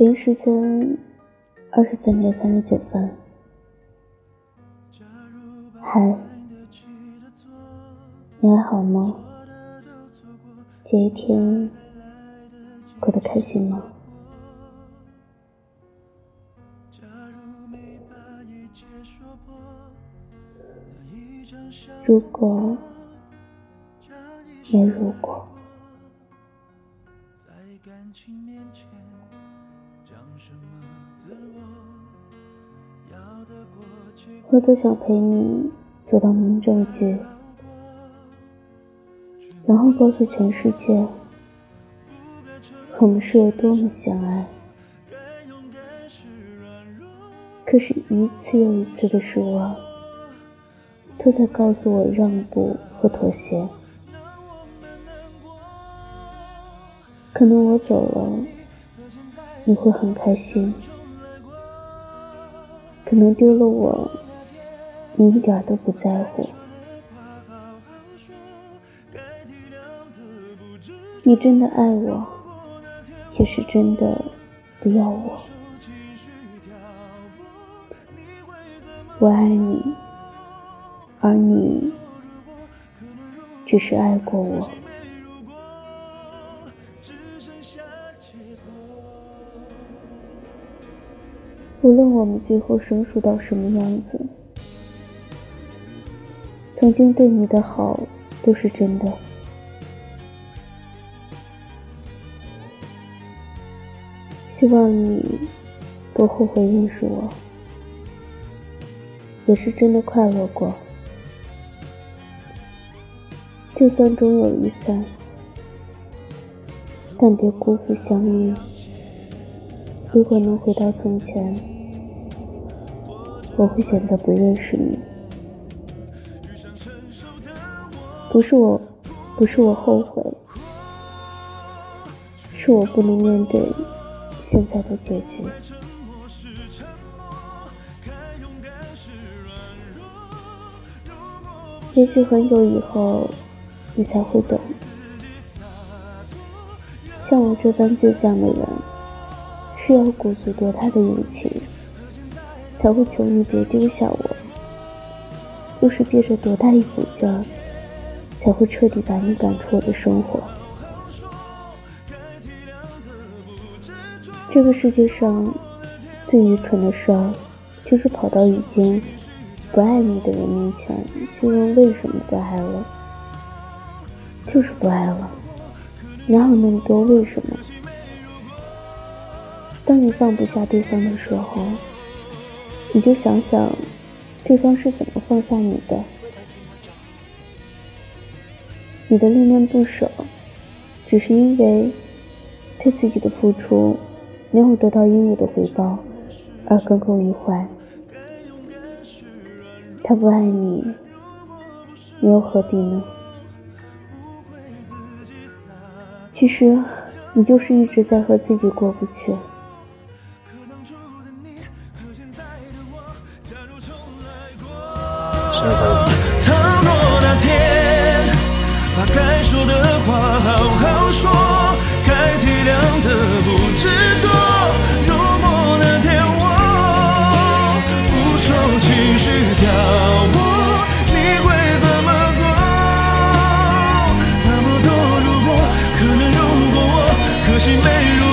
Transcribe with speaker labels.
Speaker 1: 北京时间二十三点三十九分。嗨，你还好吗？这一天过得开心吗？如果没如果。我多想陪你走到民政局，然后告诉全世界，我们是有多么相爱。可是，一次又一次的失望，都在告诉我让步和妥协。可能我走了，你会很开心；可能丢了我，你一点都不在乎。你真的爱我，也是真的不要我。我爱你，而你只是爱过我。无论我们最后生疏到什么样子，曾经对你的好都是真的。希望你不后悔认识我，也是真的快乐过。就算终有一散，但别辜负相遇。如果能回到从前，我会选择不认识你。不是我，不是我后悔，是我不能面对现在的结局。也许很久以后，你才会懂，像我这般倔强的人。需要鼓足多大的勇气，才会求你别丢下我？又是憋着多大一股劲儿，才会彻底把你赶出我的生活？这个世界上最愚蠢的事儿，就是跑到已经不爱你的人面前去问为什么不爱了，就是不爱了，哪有那么多为什么？当你放不下对方的时候，你就想想，对方是怎么放下你的。你的恋恋不舍，只是因为对自己的付出没有得到应有的回报而耿耿于怀。他不爱你，你又何必呢？其实，你就是一直在和自己过不去。
Speaker 2: 倘若那天把该说的话好好说。该体谅的不执着
Speaker 1: 如果
Speaker 2: 那天我
Speaker 1: 不受情绪挑拨你
Speaker 2: 会怎么做
Speaker 1: 那
Speaker 2: 么多如果可能如果我可惜没如